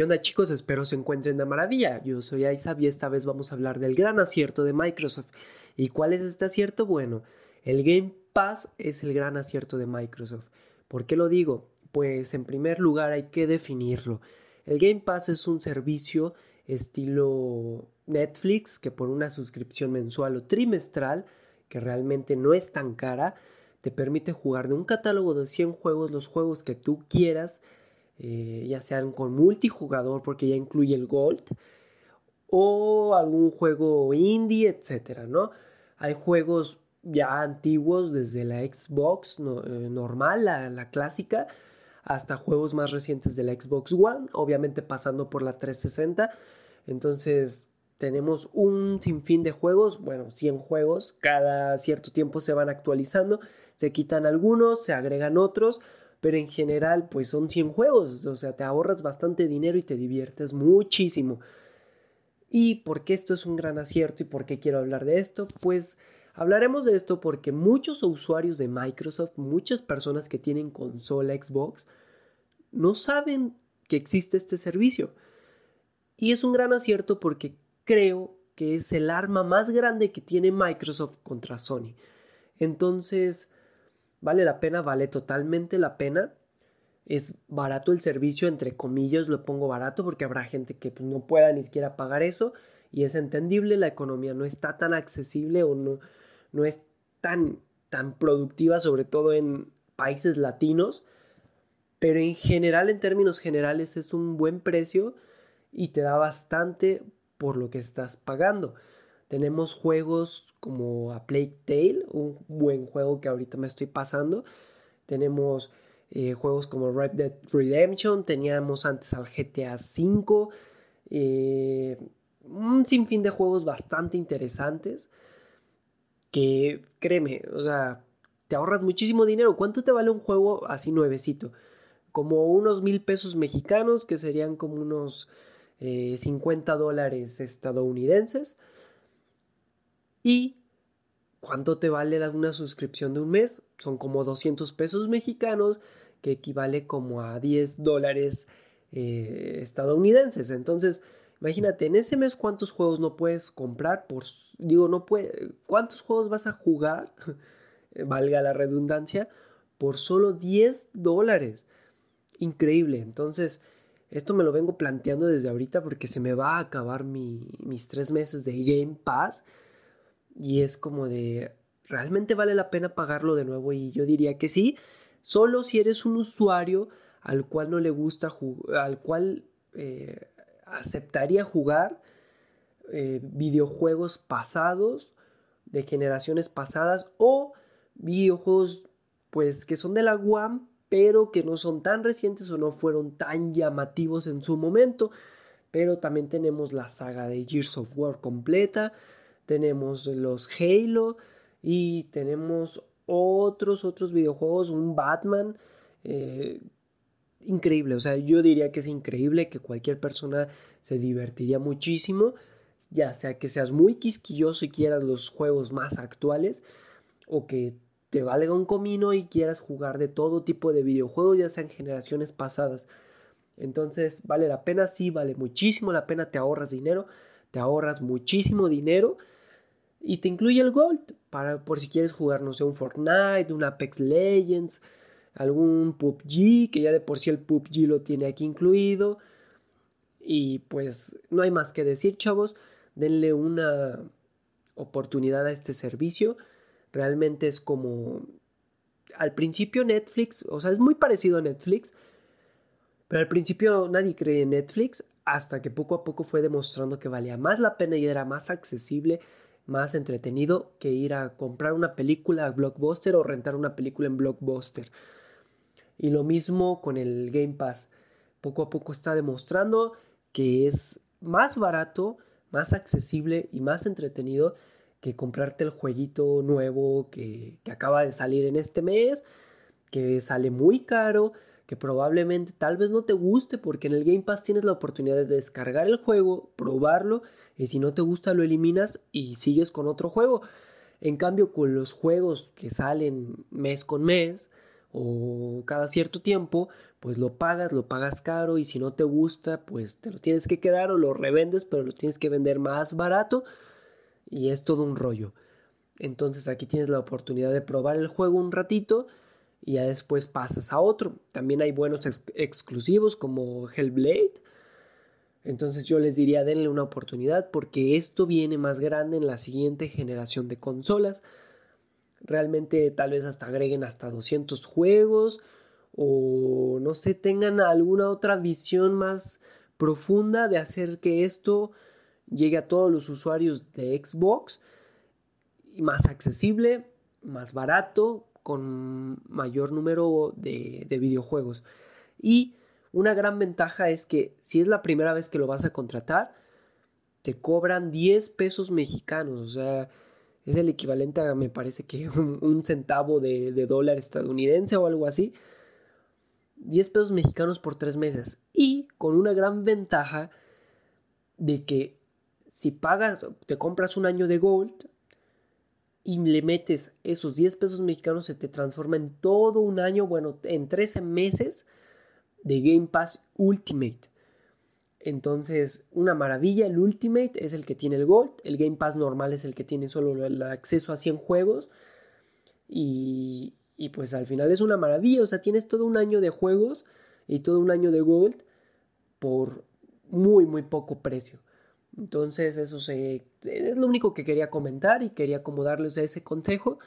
¿Qué onda chicos? Espero se encuentren de maravilla. Yo soy Aizab y esta vez vamos a hablar del gran acierto de Microsoft. ¿Y cuál es este acierto? Bueno, el Game Pass es el gran acierto de Microsoft. ¿Por qué lo digo? Pues en primer lugar hay que definirlo. El Game Pass es un servicio estilo Netflix que por una suscripción mensual o trimestral, que realmente no es tan cara, te permite jugar de un catálogo de 100 juegos los juegos que tú quieras, eh, ya sean con multijugador porque ya incluye el Gold, o algún juego indie, etcétera, ¿no? Hay juegos ya antiguos desde la Xbox eh, normal, la, clásica, hasta juegos más recientes de la Xbox One, obviamente pasando por la 360. Entonces tenemos un sinfín de juegos, bueno, 100 juegos, cada cierto tiempo se van actualizando, se quitan algunos, se agregan otros, pero en general pues son 100 juegos, o sea, te ahorras bastante dinero y te diviertes muchísimo. ¿Y por qué esto es un gran acierto y por qué quiero hablar de esto? Pues Hablaremos de esto porque muchos usuarios de Microsoft, muchas personas que tienen consola Xbox, no saben que existe este servicio. Y es un gran acierto porque creo que es el arma más grande que tiene Microsoft contra Sony. Entonces, vale la pena, vale totalmente la pena. Es barato el servicio, entre comillas lo pongo barato porque habrá gente que pues, no pueda ni siquiera pagar eso y es entendible, la economía no está tan accesible o no, no es tan, tan productiva, sobre todo en países latinos, pero en general, en términos generales, es un buen precio y te da bastante por lo que estás pagando. Tenemos juegos como A Plague Tale, un buen juego que ahorita me estoy pasando. Tenemos eh, juegos como Red Dead Redemption, teníamos antes al GTA V, eh, un sinfín de juegos bastante interesantes que créeme, o sea, te ahorras muchísimo dinero. ¿Cuánto te vale un juego así nuevecito? Como unos mil pesos mexicanos, que serían como unos 50 eh, dólares estadounidenses. ¿Y cuánto te vale una suscripción de un mes? Son como 200 pesos mexicanos, que equivale como a 10 dólares eh, estadounidenses. Entonces, Imagínate, en ese mes cuántos juegos no puedes comprar por digo, no puede, cuántos juegos vas a jugar, valga la redundancia, por solo 10 dólares. Increíble. Entonces, esto me lo vengo planteando desde ahorita porque se me va a acabar mis tres meses de Game Pass. Y es como de, ¿realmente vale la pena pagarlo de nuevo? Y yo diría que sí, solo si eres un usuario al cual no le gusta al cual eh, aceptaría jugar eh, videojuegos pasados, de generaciones pasadas, o videojuegos pues que son de la UAM, pero que no son tan recientes o no fueron tan llamativos en su momento. Pero también tenemos la saga de Gears of War completa, tenemos los Halo y tenemos otros, otros videojuegos, un Batman. Eh, increíble, o sea, yo diría que es increíble que cualquier persona se divertiría muchísimo, ya sea que seas muy quisquilloso y quieras los juegos más actuales o que te valga un comino y quieras jugar de todo tipo de videojuegos, ya sean generaciones pasadas. Entonces, vale la pena, sí, vale muchísimo la pena, te ahorras dinero, te ahorras muchísimo dinero y te incluye el Gold para por si quieres jugar, no sé, un Fortnite, un Apex Legends, algún PUBG, que ya de por sí el PUBG lo tiene aquí incluido. Y pues no hay más que decir, chavos, denle una oportunidad a este servicio. Realmente es como al principio Netflix, o sea, es muy parecido a Netflix, pero al principio nadie creía en Netflix hasta que poco a poco fue demostrando que valía más la pena y era más accesible, más entretenido que ir a comprar una película a Blockbuster o rentar una película en Blockbuster. Y lo mismo con el Game Pass. Poco a poco está demostrando que es más barato, más accesible y más entretenido que comprarte el jueguito nuevo que, acaba de salir en este mes, que sale muy caro, que probablemente tal vez no te guste porque en el Game Pass tienes la oportunidad de descargar el juego, probarlo y si no te gusta lo eliminas y sigues con otro juego. En cambio con los juegos que salen mes con mes, o cada cierto tiempo, pues lo pagas, lo pagas caro y si no te gusta, pues te lo tienes que quedar o lo revendes, pero lo tienes que vender más barato y es todo un rollo. Entonces aquí tienes la oportunidad de probar el juego un ratito y ya después pasas a otro. También hay buenos exclusivos como Hellblade. Entonces yo les diría denle una oportunidad porque esto viene más grande en la siguiente generación de consolas. Realmente tal vez hasta agreguen hasta 200 juegos o no sé, tengan alguna otra visión más profunda de hacer que esto llegue a todos los usuarios de Xbox más accesible, más barato, con mayor número de, de, videojuegos. Y una gran ventaja es que si es la primera vez que lo vas a contratar, te cobran 10 pesos mexicanos, o sea, es el equivalente a, me parece que un, centavo de, de, dólar estadounidense o algo así. 10 pesos mexicanos por 3 meses. Y con una gran ventaja de que si pagas, te compras un año de Gold y le metes esos 10 pesos mexicanos, se te transforma en todo un año, bueno, en 13 meses de Game Pass Ultimate. Entonces, una maravilla, el Ultimate es el que tiene el Gold, el Game Pass normal es el que tiene solo el acceso a 100 juegos. Y, y pues al final es una maravilla, o sea, tienes todo un año de juegos y todo un año de Gold por muy, muy poco precio. Entonces, eso es lo único que quería comentar y quería como darles ese consejo.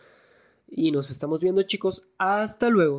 Y nos estamos viendo, chicos. Hasta luego.